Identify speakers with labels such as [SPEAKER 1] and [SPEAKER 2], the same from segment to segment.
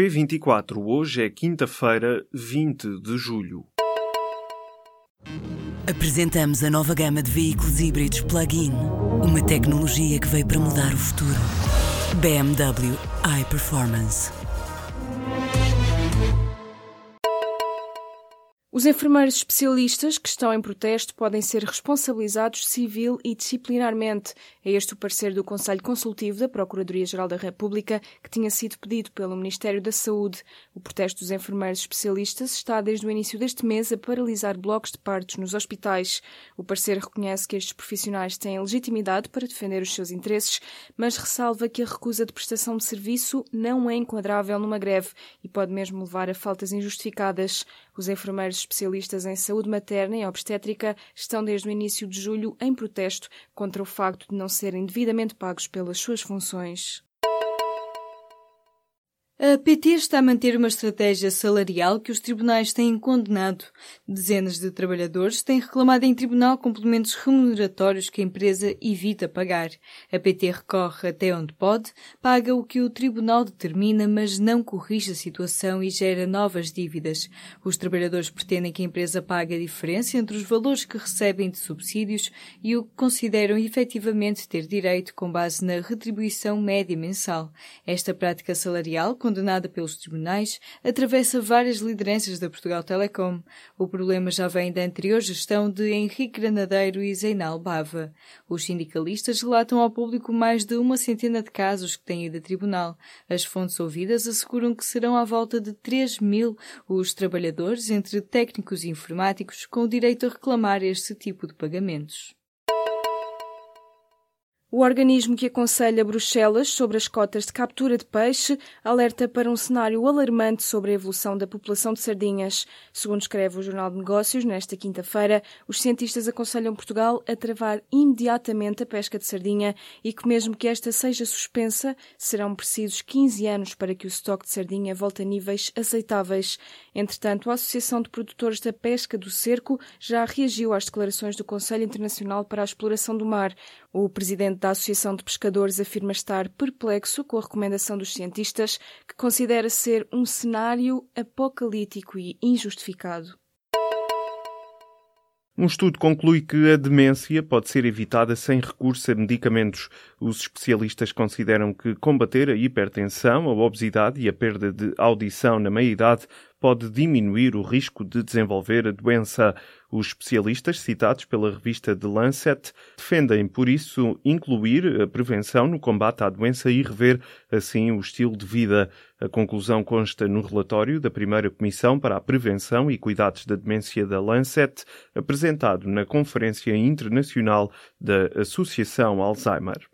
[SPEAKER 1] P24. Hoje é quinta-feira, 20 de julho.
[SPEAKER 2] Apresentamos a nova gama de veículos híbridos plug-in. Uma tecnologia que veio para mudar o futuro. BMW iPerformance.
[SPEAKER 3] Os enfermeiros especialistas que estão em protesto podem ser responsabilizados civil e disciplinarmente. É este o parecer do Conselho Consultivo da Procuradoria-Geral da República, que tinha sido pedido pelo Ministério da Saúde. O protesto dos enfermeiros especialistas está desde o início deste mês a paralisar blocos de partos nos hospitais. O parecer reconhece que estes profissionais têm legitimidade para defender os seus interesses, mas ressalva que a recusa de prestação de serviço não é enquadrável numa greve e pode mesmo levar a faltas injustificadas. Os enfermeiros especialistas em saúde materna e obstétrica estão desde o início de julho em protesto contra o facto de não serem devidamente pagos pelas suas funções.
[SPEAKER 4] A PT está a manter uma estratégia salarial que os tribunais têm condenado. Dezenas de trabalhadores têm reclamado em tribunal complementos remuneratórios que a empresa evita pagar. A PT recorre até onde pode, paga o que o tribunal determina, mas não corrige a situação e gera novas dívidas. Os trabalhadores pretendem que a empresa pague a diferença entre os valores que recebem de subsídios e o que consideram efetivamente ter direito com base na retribuição média mensal. Esta prática salarial condenada pelos tribunais, atravessa várias lideranças da Portugal Telecom. O problema já vem da anterior gestão de Henrique Granadeiro e Zeinal Bava. Os sindicalistas relatam ao público mais de uma centena de casos que têm ido a tribunal. As fontes ouvidas asseguram que serão à volta de 3 mil os trabalhadores, entre técnicos e informáticos, com o direito a reclamar este tipo de pagamentos.
[SPEAKER 3] O organismo que aconselha Bruxelas sobre as cotas de captura de peixe alerta para um cenário alarmante sobre a evolução da população de sardinhas. Segundo escreve o Jornal de Negócios, nesta quinta-feira, os cientistas aconselham Portugal a travar imediatamente a pesca de sardinha e que, mesmo que esta seja suspensa, serão precisos 15 anos para que o estoque de sardinha volte a níveis aceitáveis. Entretanto, a Associação de Produtores da Pesca do Cerco já reagiu às declarações do Conselho Internacional para a Exploração do Mar. O presidente da Associação de Pescadores afirma estar perplexo com a recomendação dos cientistas, que considera ser um cenário apocalíptico e injustificado.
[SPEAKER 1] Um estudo conclui que a demência pode ser evitada sem recurso a medicamentos. Os especialistas consideram que combater a hipertensão, a obesidade e a perda de audição na meia-idade pode diminuir o risco de desenvolver a doença. Os especialistas citados pela revista The Lancet defendem, por isso, incluir a prevenção no combate à doença e rever, assim, o estilo de vida. A conclusão consta no relatório da primeira Comissão para a Prevenção e Cuidados da Demência da Lancet, apresentado na Conferência Internacional da Associação Alzheimer.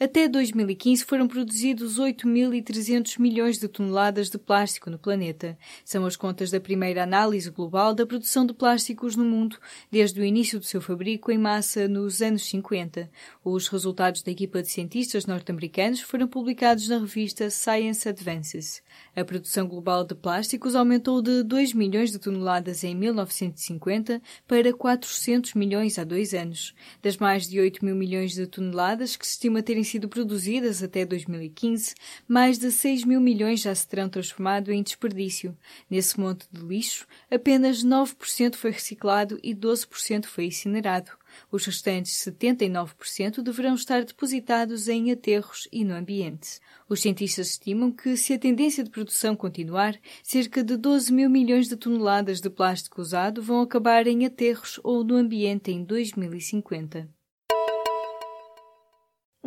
[SPEAKER 4] Até 2015 foram produzidos 8.300 milhões de toneladas de plástico no planeta. São as contas da primeira análise global da produção de plásticos no mundo desde o início do seu fabrico em massa nos anos 50. Os resultados da equipa de cientistas norte-americanos foram publicados na revista Science Advances. A produção global de plásticos aumentou de 2 milhões de toneladas em 1950 para 400 milhões há dois anos. Das mais de 8 mil milhões de toneladas que se estima terem sido produzidas até 2015, mais de 6 mil milhões já se terão transformado em desperdício. Nesse monte de lixo, apenas 9% foi reciclado e 12% foi incinerado. Os restantes 79% deverão estar depositados em aterros e no ambiente. Os cientistas estimam que, se a tendência de produção continuar, cerca de 12 mil milhões de toneladas de plástico usado vão acabar em aterros ou no ambiente em 2050.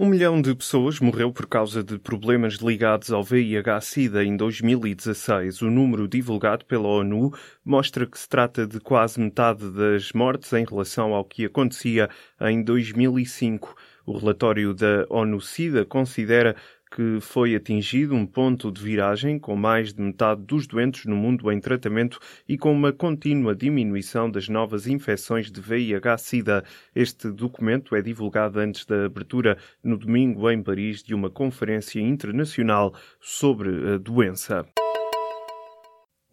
[SPEAKER 1] Um milhão de pessoas morreu por causa de problemas ligados ao VIH-Sida em 2016. O número divulgado pela ONU mostra que se trata de quase metade das mortes em relação ao que acontecia em 2005. O relatório da ONU-Sida considera que foi atingido um ponto de viragem com mais de metade dos doentes no mundo em tratamento e com uma contínua diminuição das novas infecções de VIH-Sida. Este documento é divulgado antes da abertura no domingo em Paris de uma conferência internacional sobre a doença.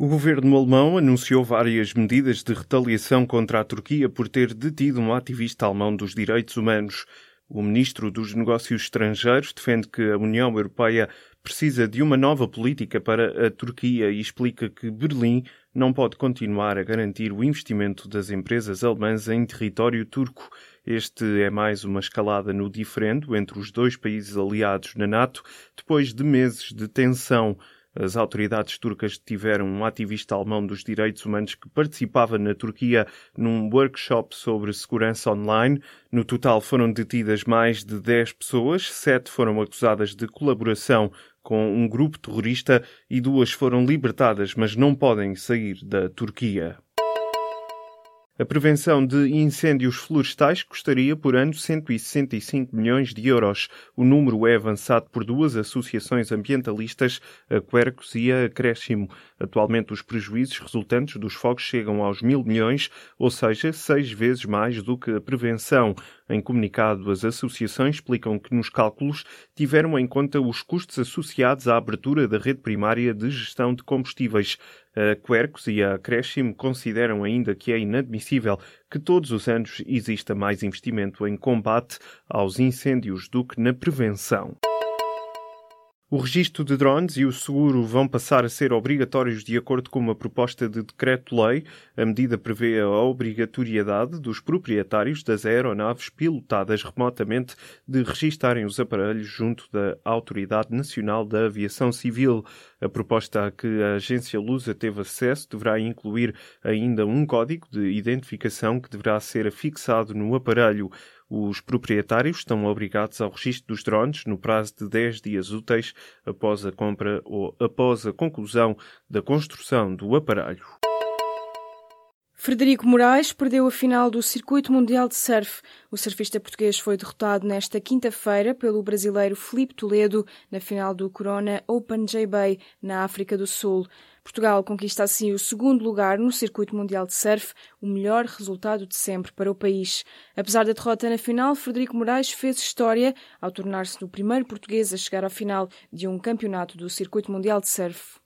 [SPEAKER 1] O governo alemão anunciou várias medidas de retaliação contra a Turquia por ter detido um ativista alemão dos direitos humanos. O ministro dos Negócios Estrangeiros defende que a União Europeia precisa de uma nova política para a Turquia e explica que Berlim não pode continuar a garantir o investimento das empresas alemãs em território turco. Este é mais uma escalada no diferendo entre os dois países aliados na NATO, depois de meses de tensão. As autoridades turcas tiveram um ativista alemão dos direitos humanos que participava na Turquia num workshop sobre segurança online. No total foram detidas mais de 10 pessoas, sete foram acusadas de colaboração com um grupo terrorista e duas foram libertadas, mas não podem sair da Turquia. A prevenção de incêndios florestais custaria por ano 165 milhões de euros. O número é avançado por duas associações ambientalistas, a Quercus e a Acréscimo. Atualmente, os prejuízos resultantes dos fogos chegam aos mil milhões, ou seja, seis vezes mais do que a prevenção. Em comunicado, as associações explicam que nos cálculos tiveram em conta os custos associados à abertura da rede primária de gestão de combustíveis. A Quercus e a Acréscimo consideram ainda que é inadmissível que todos os anos exista mais investimento em combate aos incêndios do que na prevenção. O registro de drones e o seguro vão passar a ser obrigatórios de acordo com uma proposta de decreto-lei. A medida prevê a obrigatoriedade dos proprietários das aeronaves pilotadas remotamente de registarem os aparelhos junto da Autoridade Nacional da Aviação Civil. A proposta a que a agência Lusa teve acesso deverá incluir ainda um código de identificação que deverá ser afixado no aparelho. Os proprietários estão obrigados ao registro dos drones no prazo de 10 dias úteis após a compra ou após a conclusão da construção do aparelho.
[SPEAKER 3] Frederico Moraes perdeu a final do Circuito Mundial de Surf. O surfista português foi derrotado nesta quinta-feira pelo brasileiro Felipe Toledo na final do Corona Open J-Bay, na África do Sul. Portugal conquista assim o segundo lugar no Circuito Mundial de Surf, o melhor resultado de sempre para o país. Apesar da derrota na final, Frederico Moraes fez história ao tornar-se o primeiro português a chegar à final de um campeonato do Circuito Mundial de Surf.